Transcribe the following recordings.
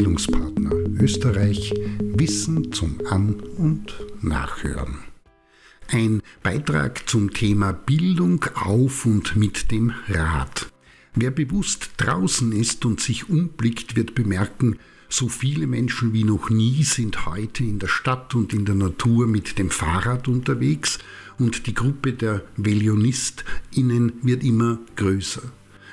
Bildungspartner Österreich Wissen zum An- und Nachhören. Ein Beitrag zum Thema Bildung auf und mit dem Rad. Wer bewusst draußen ist und sich umblickt, wird bemerken, so viele Menschen wie noch nie sind heute in der Stadt und in der Natur mit dem Fahrrad unterwegs und die Gruppe der VelionistInnen wird immer größer.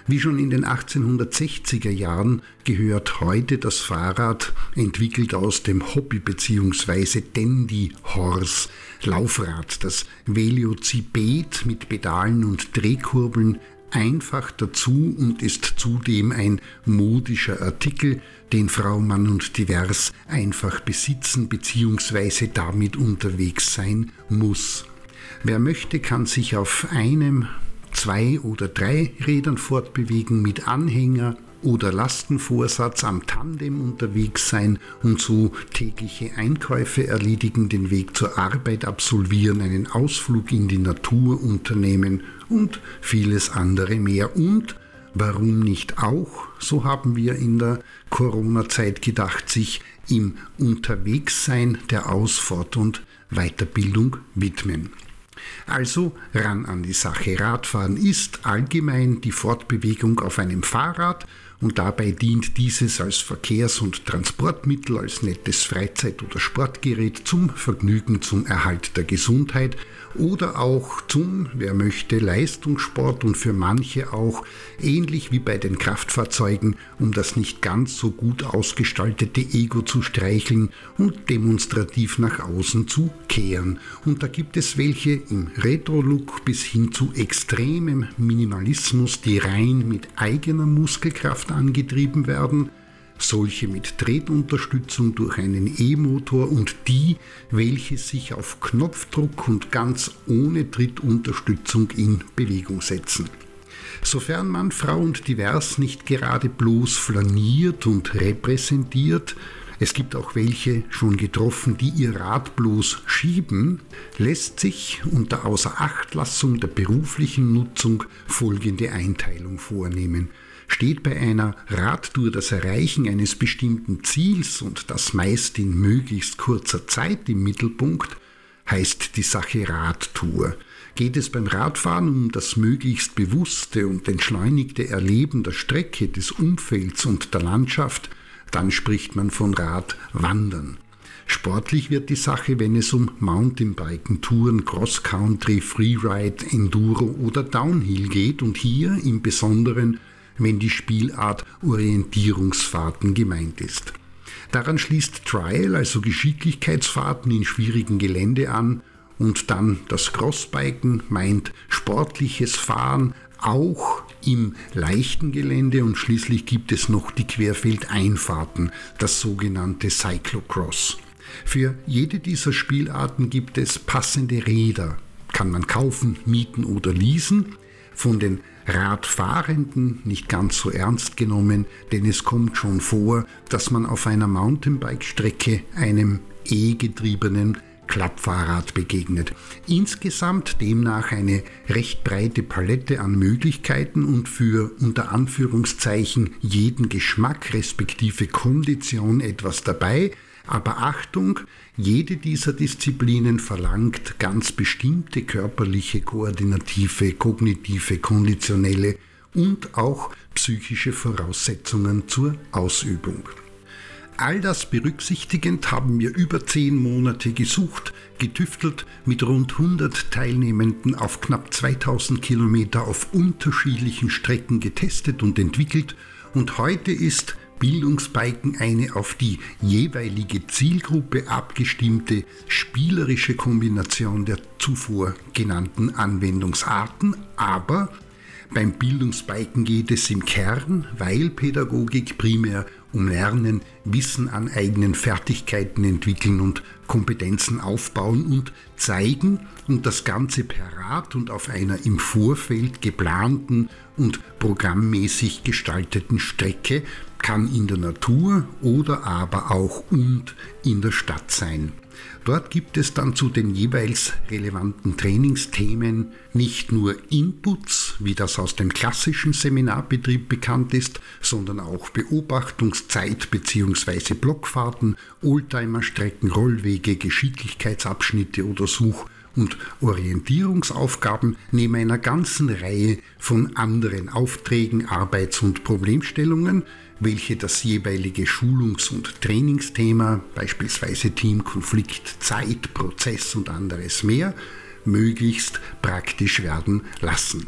Wie schon in den 1860er Jahren gehört heute das Fahrrad, entwickelt aus dem Hobby- bzw. Dandy-Horse, Laufrad, das Velociped mit Pedalen und Drehkurbeln, einfach dazu und ist zudem ein modischer Artikel, den Frau Mann und Divers einfach besitzen bzw. damit unterwegs sein muss. Wer möchte, kann sich auf einem, zwei oder drei Rädern fortbewegen mit Anhänger oder Lastenvorsatz am Tandem unterwegs sein und so tägliche Einkäufe erledigen, den Weg zur Arbeit absolvieren, einen Ausflug in die Natur unternehmen und vieles andere mehr. Und warum nicht auch, so haben wir in der Corona-Zeit gedacht, sich im Unterwegssein der Ausfahrt und Weiterbildung widmen. Also ran an die Sache. Radfahren ist allgemein die Fortbewegung auf einem Fahrrad und dabei dient dieses als Verkehrs- und Transportmittel, als nettes Freizeit- oder Sportgerät zum Vergnügen, zum Erhalt der Gesundheit oder auch zum, wer möchte, Leistungssport und für manche auch ähnlich wie bei den Kraftfahrzeugen, um das nicht ganz so gut ausgestaltete Ego zu streicheln und demonstrativ nach außen zu kehren. Und da gibt es welche im Retro-Look bis hin zu extremem Minimalismus, die rein mit eigener Muskelkraft angetrieben werden solche mit Tretunterstützung durch einen E-Motor und die, welche sich auf Knopfdruck und ganz ohne Trittunterstützung in Bewegung setzen. Sofern man Frau und Divers nicht gerade bloß flaniert und repräsentiert, es gibt auch welche schon getroffen, die ihr Rad bloß schieben, lässt sich unter Außerachtlassung der beruflichen Nutzung folgende Einteilung vornehmen steht bei einer Radtour das Erreichen eines bestimmten Ziels und das meist in möglichst kurzer Zeit im Mittelpunkt, heißt die Sache Radtour. Geht es beim Radfahren um das möglichst bewusste und entschleunigte Erleben der Strecke, des Umfelds und der Landschaft, dann spricht man von Radwandern. Sportlich wird die Sache, wenn es um Mountainbiken, Touren, Cross-Country, Freeride, Enduro oder Downhill geht und hier im Besonderen wenn die Spielart Orientierungsfahrten gemeint ist. Daran schließt Trial, also Geschicklichkeitsfahrten in schwierigen Gelände an, und dann das Crossbiken meint sportliches Fahren auch im leichten Gelände und schließlich gibt es noch die Querfeldeinfahrten, das sogenannte Cyclocross. Für jede dieser Spielarten gibt es passende Räder, kann man kaufen, mieten oder leasen. Von den Radfahrenden nicht ganz so ernst genommen, denn es kommt schon vor, dass man auf einer Mountainbike-Strecke einem E-getriebenen Klappfahrrad begegnet. Insgesamt demnach eine recht breite Palette an Möglichkeiten und für unter Anführungszeichen jeden Geschmack respektive Kondition etwas dabei, aber Achtung, jede dieser Disziplinen verlangt ganz bestimmte körperliche, koordinative, kognitive, konditionelle und auch psychische Voraussetzungen zur Ausübung. All das berücksichtigend haben wir über zehn Monate gesucht, getüftelt, mit rund 100 Teilnehmenden auf knapp 2000 Kilometer auf unterschiedlichen Strecken getestet und entwickelt und heute ist Bildungsbiken eine auf die jeweilige Zielgruppe abgestimmte spielerische Kombination der zuvor genannten Anwendungsarten, aber beim Bildungsbiken geht es im Kern, weil Pädagogik primär um Lernen, Wissen an eigenen Fertigkeiten entwickeln und Kompetenzen aufbauen und zeigen und das Ganze per Rat und auf einer im Vorfeld geplanten und programmmäßig gestalteten Strecke kann in der Natur oder aber auch und in der Stadt sein. Dort gibt es dann zu den jeweils relevanten Trainingsthemen nicht nur Inputs, wie das aus dem klassischen Seminarbetrieb bekannt ist, sondern auch Beobachtungszeit bzw. Blockfahrten, Oldtimerstrecken, Rollwege, Geschicklichkeitsabschnitte oder Such- und Orientierungsaufgaben neben einer ganzen Reihe von anderen Aufträgen, Arbeits- und Problemstellungen, welche das jeweilige Schulungs- und Trainingsthema, beispielsweise Teamkonflikt, Zeit, Prozess und anderes mehr, möglichst praktisch werden lassen.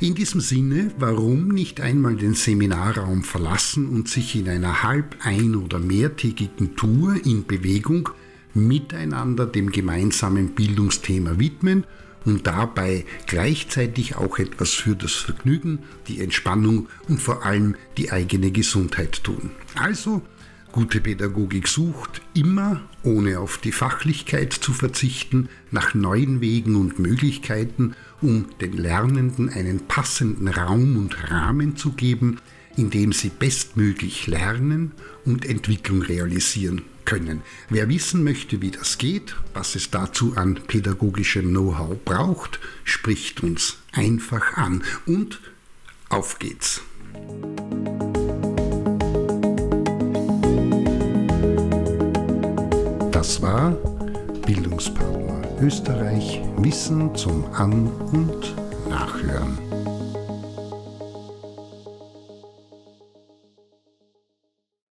In diesem Sinne, warum nicht einmal den Seminarraum verlassen und sich in einer halb ein- oder mehrtägigen Tour in Bewegung miteinander dem gemeinsamen Bildungsthema widmen und dabei gleichzeitig auch etwas für das Vergnügen, die Entspannung und vor allem die eigene Gesundheit tun. Also, gute Pädagogik sucht immer, ohne auf die Fachlichkeit zu verzichten, nach neuen Wegen und Möglichkeiten, um den Lernenden einen passenden Raum und Rahmen zu geben, in dem sie bestmöglich lernen und Entwicklung realisieren können. Wer wissen möchte, wie das geht, was es dazu an pädagogischem Know-how braucht, spricht uns einfach an. Und auf geht's. Das war Bildungspartner Österreich Wissen zum An- und Nachhören.